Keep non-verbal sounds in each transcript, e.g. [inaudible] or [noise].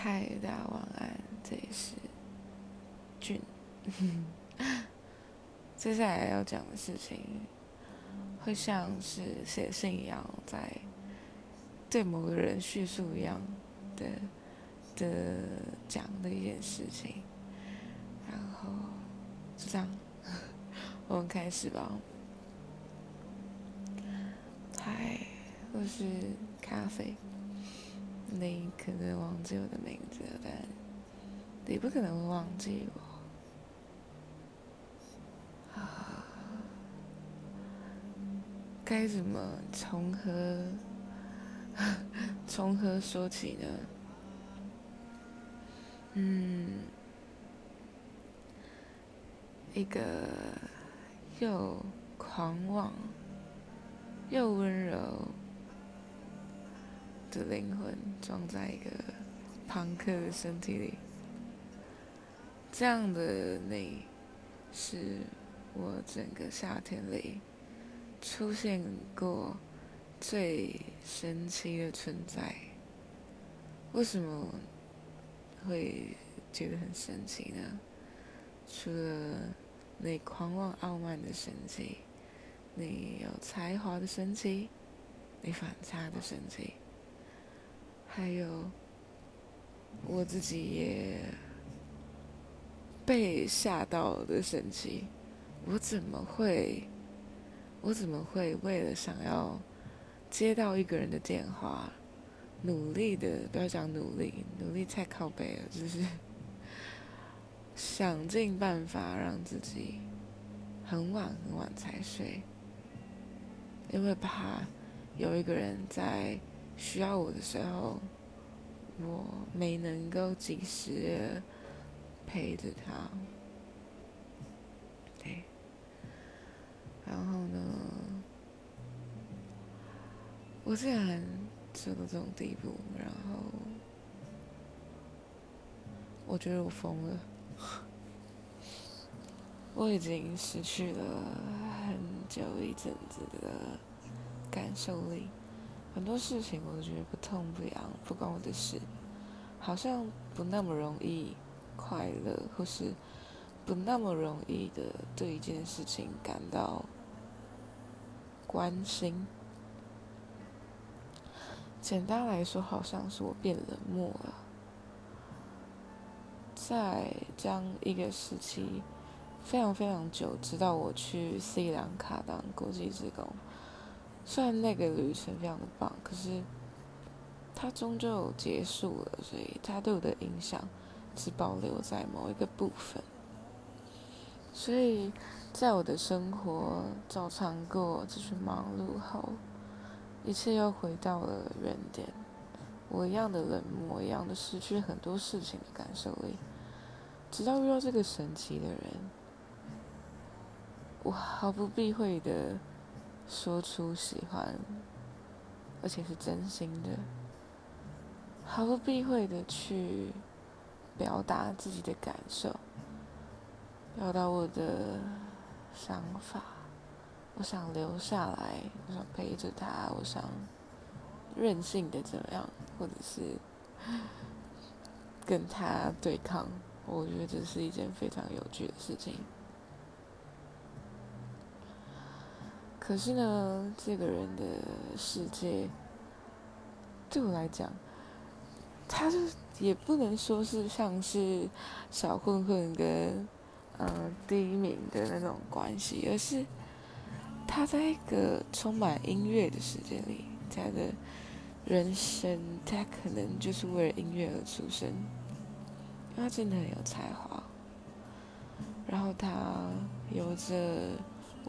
嗨，大家晚安，这里是俊。接下来要讲的事情，会像是写信一样，在对某个人叙述一样的的讲的一件事情，然后就这样，[laughs] 我们开始吧。嗨，我是咖啡。你可能忘记我的名字，但你不可能忘记我。啊，该怎么从何从何说起呢？嗯，一个又狂妄又温柔。的灵魂装在一个朋克的身体里，这样的你，是我整个夏天里出现过最神奇的存在。为什么会觉得很神奇呢？除了你狂妄傲慢的神奇，你有才华的神奇，你反差的神奇。还有，我自己也被吓到的神奇。我怎么会？我怎么会为了想要接到一个人的电话，努力的不要讲努力，努力太靠背了，就是 [laughs] 想尽办法让自己很晚很晚才睡，因为怕有一个人在。需要我的时候，我没能够及时陪着他。对，然后呢，我竟然做到这种地步，然后我觉得我疯了，[laughs] 我已经失去了很久一阵子的感受力。很多事情我都觉得不痛不痒，不关我的事，好像不那么容易快乐，或是不那么容易的对一件事情感到关心。简单来说，好像是我变冷漠了。在将一个时期非常非常久，直到我去斯里兰卡当国际职工。虽然那个旅程非常的棒，可是它终究结束了，所以它对我的影响只保留在某一个部分。所以在我的生活照常过，继续忙碌后，一切又回到了原点。我一样的冷漠，一样的失去很多事情的感受力，直到遇到这个神奇的人，我毫不避讳的。说出喜欢，而且是真心的，毫不避讳的去表达自己的感受，表达我的想法。我想留下来，我想陪着他，我想任性的怎么样，或者是跟他对抗。我觉得这是一件非常有趣的事情。可是呢，这个人的世界对我来讲，他就也不能说是像是小混混跟呃第一名的那种关系，而是他在一个充满音乐的世界里，他的人生他可能就是为了音乐而出生，因为他真的很有才华，然后他有着。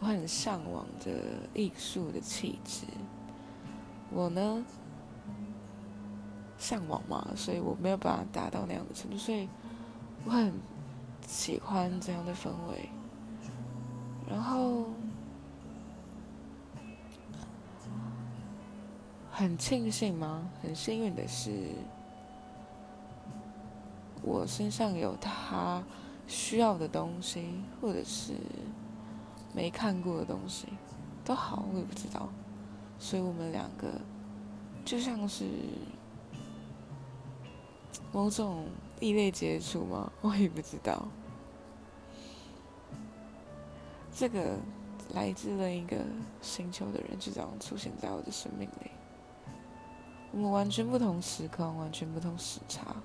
我很向往的艺术的气质，我呢向往嘛，所以我没有办法达到那样的程度，所以我很喜欢这样的氛围。然后很庆幸吗？很幸运的是，我身上有他需要的东西，或者是。没看过的东西都好，我也不知道，所以我们两个就像是某种异类接触吗？[laughs] 我也不知道。这个来自另一个星球的人就这样出现在我的生命里。我们完全不同时空，完全不同时差。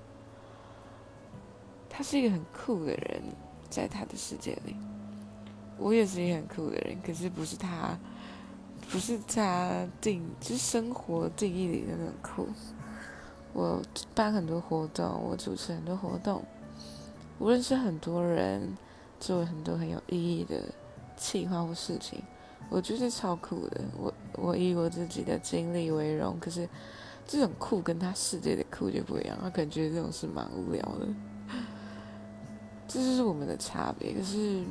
他是一个很酷的人，在他的世界里。我也是一个很酷的人，可是不是他，不是他定，就是生活定义里的那种酷。我办很多活动，我主持很多活动，我认识很多人，做很多很有意义的计划或事情，我觉得超酷的。我我以我自己的经历为荣，可是这种酷跟他世界的酷就不一样，他可能觉得这种事蛮无聊的。这就是我们的差别。可是，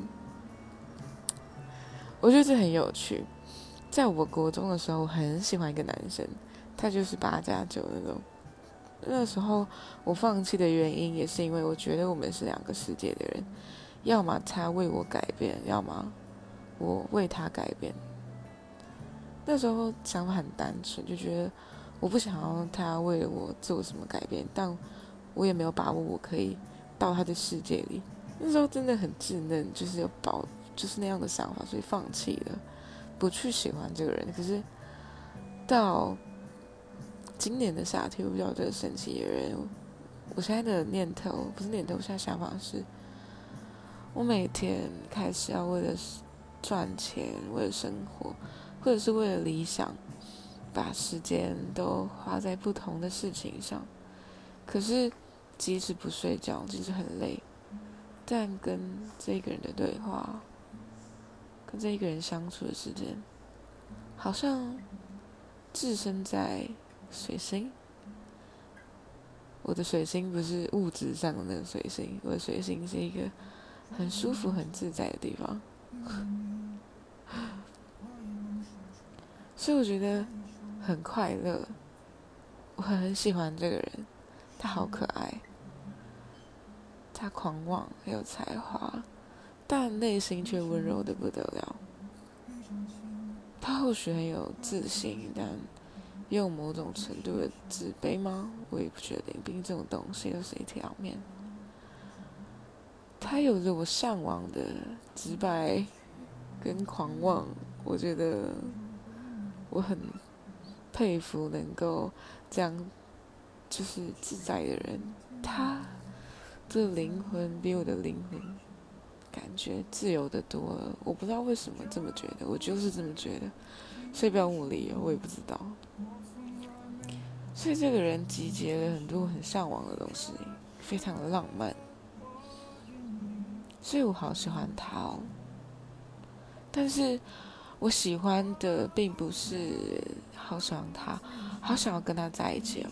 我觉得这很有趣。在我国中的时候，我很喜欢一个男生，他就是八加九那种。那时候我放弃的原因，也是因为我觉得我们是两个世界的人，要么他为我改变，要么我为他改变。那时候想法很单纯，就觉得我不想要他为我做什么改变，但我也没有把握我可以。到他的世界里，那时候真的很稚嫩，就是有保，就是那样的想法，所以放弃了，不去喜欢这个人。可是到今年的夏天，我遇到这个神奇的人，我现在的念头不是念头，我现在想法是，我每天开始要为了赚钱，为了生活，或者是为了理想，把时间都花在不同的事情上，可是。即使不睡觉，即使很累，但跟这个人的对话，跟这一个人相处的时间，好像置身在水星。我的水星不是物质上的那个水星，我的水星是一个很舒服、很自在的地方。所以我觉得很快乐，我很喜欢这个人。他好可爱，他狂妄，很有才华，但内心却温柔的不得了。他或许很有自信，但也有某种程度的自卑吗？我也不确定。毕竟这种东西都是一体两面。他有着我向往的直白跟狂妄，我觉得我很佩服能够这样。就是自在的人，他的灵魂比我的灵魂感觉自由的多了。我不知道为什么这么觉得，我就是这么觉得。所以不要问我理由，我也不知道。所以这个人集结了很多很向往的东西，非常的浪漫。所以我好喜欢他哦。但是我喜欢的并不是好喜欢他，好想要跟他在一起哦。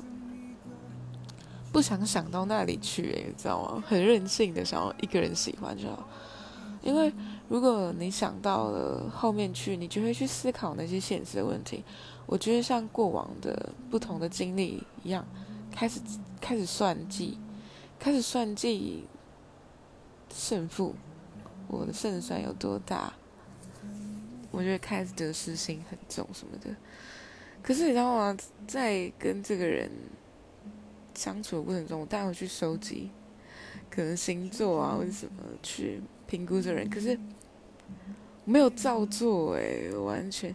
不想想到那里去，你知道吗？很任性的想要一个人喜欢就好，因为如果你想到了后面去，你就会去思考那些现实的问题。我觉得像过往的不同的经历一样，开始开始算计，开始算计胜负，我的胜算有多大？我觉得开始得失心很重什么的。可是你知道吗？在跟这个人。相处的过程中，我带回去收集，可能星座啊或者什么去评估这人，可是没有照做哎，完全，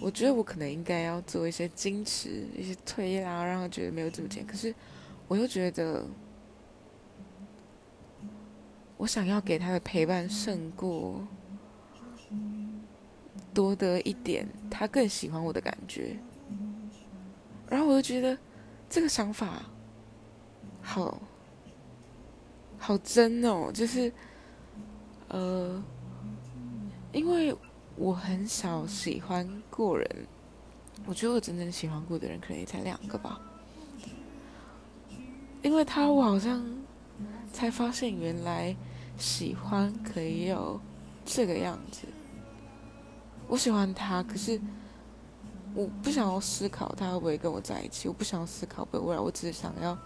我觉得我可能应该要做一些矜持、一些推拉，让他觉得没有这么甜。可是我又觉得，我想要给他的陪伴胜过多得一点他更喜欢我的感觉，然后我就觉得这个想法。好，好真哦！就是，呃，因为我很少喜欢过人，我觉得我真正喜欢过的人可能也才两个吧。因为他，我好像才发现原来喜欢可以有这个样子。我喜欢他，可是我不想要思考他会不会跟我在一起，我不想要思考未来，我只是想要。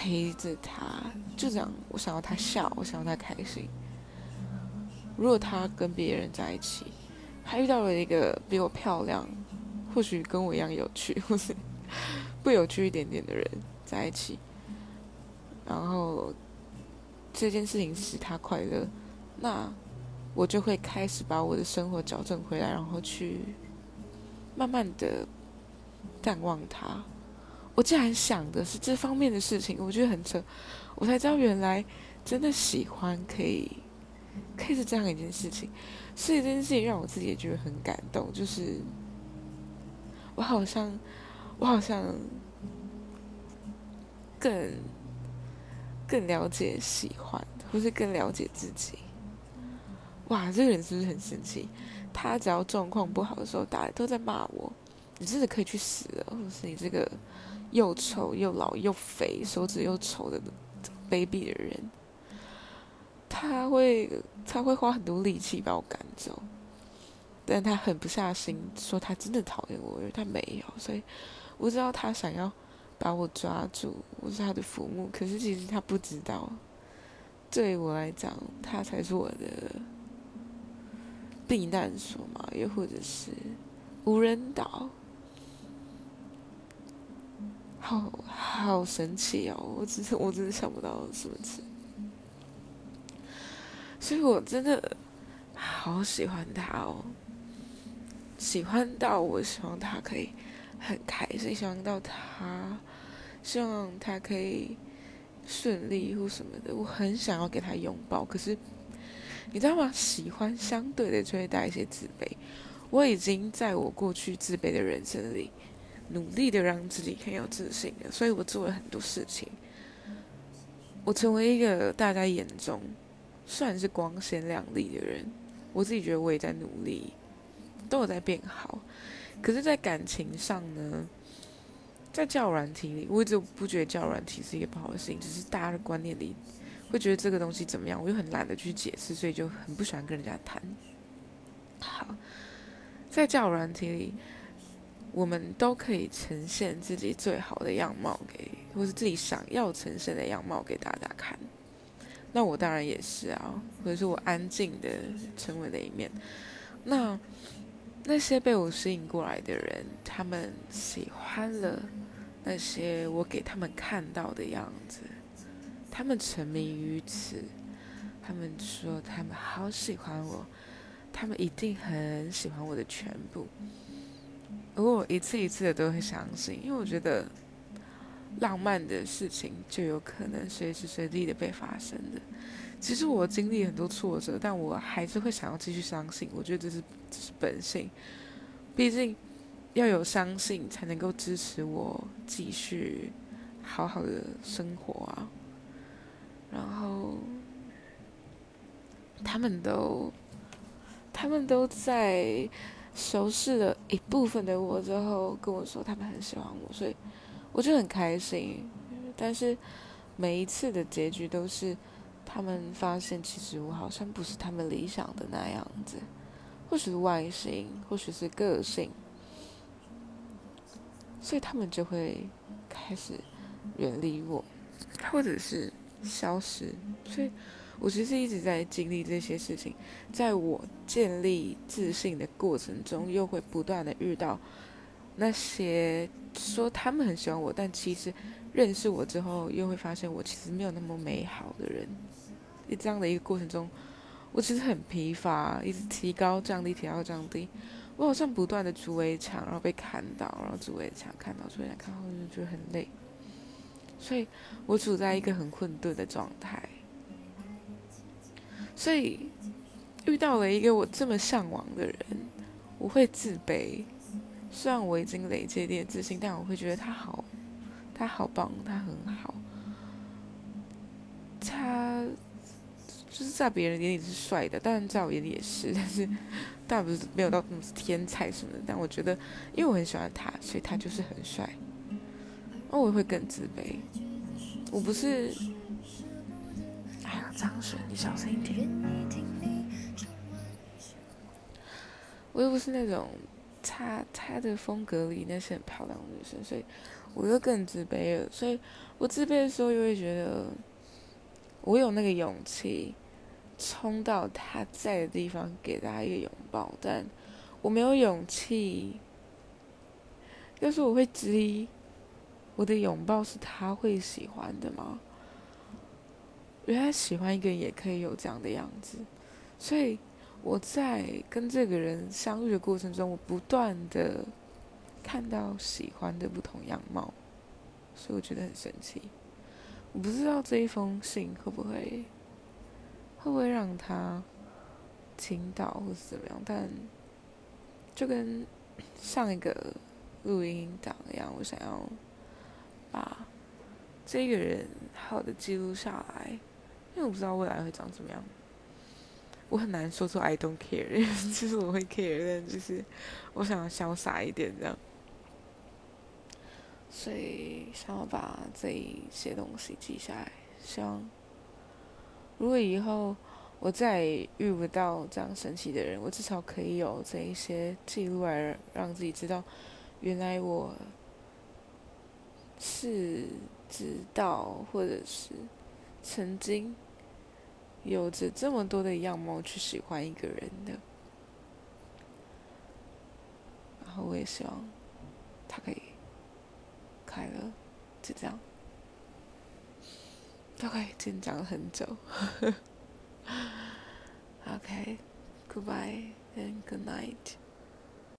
陪着他，就这样。我想要他笑，我想要他开心。如果他跟别人在一起，他遇到了一个比我漂亮，或许跟我一样有趣，或是不有趣一点点的人在一起，然后这件事情使他快乐，那我就会开始把我的生活矫正回来，然后去慢慢的淡忘他。我竟然想的是这方面的事情，我觉得很扯，我才知道原来真的喜欢可以，可以是这样一件事情。所以这件事情让我自己也觉得很感动，就是我好像，我好像更更了解喜欢，或是更了解自己。哇，这个人是不是很神奇？他只要状况不好的时候，大家都在骂我，你真的可以去死了，或者是你这个。又丑又老又肥，手指又丑的卑鄙的人，他会他会花很多力气把我赶走，但他狠不下心说他真的讨厌我，因为他没有，所以我知道他想要把我抓住，我是他的父母，可是其实他不知道，对我来讲，他才是我的避难所嘛，又或者是无人岛。好好神奇哦！我只是我真的想不到什么词，所以我真的好喜欢他哦，喜欢到我希望他可以很开心，希望到他希望他可以顺利或什么的，我很想要给他拥抱。可是你知道吗？喜欢相对的就会带一些自卑。我已经在我过去自卑的人生里。努力的让自己很有自信的，所以我做了很多事情。我成为一个大家眼中算是光鲜亮丽的人，我自己觉得我也在努力，都有在变好。可是，在感情上呢，在教软体里，我一直不觉得教软体是一个不好的事情，只是大家的观念里会觉得这个东西怎么样，我又很懒得去解释，所以就很不喜欢跟人家谈。好，在教软体里。我们都可以呈现自己最好的样貌给，或是自己想要呈现的样貌给大家看。那我当然也是啊，或者是我安静的沉稳的一面。那那些被我吸引过来的人，他们喜欢了那些我给他们看到的样子，他们沉迷于此，他们说他们好喜欢我，他们一定很喜欢我的全部。而我一次一次的都会相信，因为我觉得浪漫的事情就有可能随时随地的被发生的。其实我经历很多挫折，但我还是会想要继续相信。我觉得这是这是本性，毕竟要有相信才能够支持我继续好好的生活啊。然后他们都他们都在。熟识了一部分的我之后，跟我说他们很喜欢我，所以我就很开心。但是每一次的结局都是他们发现，其实我好像不是他们理想的那样子，或许是外形，或许是个性，所以他们就会开始远离我，或者是消失。所以。我其实一直在经历这些事情，在我建立自信的过程中，又会不断的遇到那些说他们很喜欢我，但其实认识我之后，又会发现我其实没有那么美好的人。在这样的一个过程中，我其实很疲乏，一直提高降低提高降低，我好像不断的筑围墙，然后被看到，然后筑围墙看到，筑围墙看到，就觉得很累，所以我处在一个很混沌的状态。所以遇到了一个我这么向往的人，我会自卑。虽然我已经累积一点自信，但我会觉得他好，他好棒，他很好。他就是在别人眼里是帅的，但在我眼里也是。[laughs] 但是，但不是没有到那么天才什么的。但我觉得，因为我很喜欢他，所以他就是很帅。那我会更自卑。我不是。张水，你小声一点。我又不是那种他他的风格里那些很漂亮的女生，所以我又更自卑了。所以我自卑的时候，又会觉得我有那个勇气冲到他在的地方给他一个拥抱，但我没有勇气。要是我会质疑我的拥抱是他会喜欢的吗？原来喜欢一个人也可以有这样的样子，所以我在跟这个人相遇的过程中，我不断的看到喜欢的不同样貌，所以我觉得很神奇。我不知道这一封信会不会会不会让他听到或是怎么样，但就跟上一个录音档一样，我想要把这个人好的记录下来，因为我不知道未来会长怎么样。我很难说出 I don't care，其 [laughs] 实我会 care，但就是我想要潇洒一点这样。所以想要把这一些东西记下来，希望如果以后我再遇不到这样神奇的人，我至少可以有这一些记录来让自己知道，原来我是知道或者是曾经有着这么多的样貌去喜欢一个人的，然后我也希望他可以。快乐，就这样。OK，今天讲了很久。[laughs] OK，Goodbye and good night。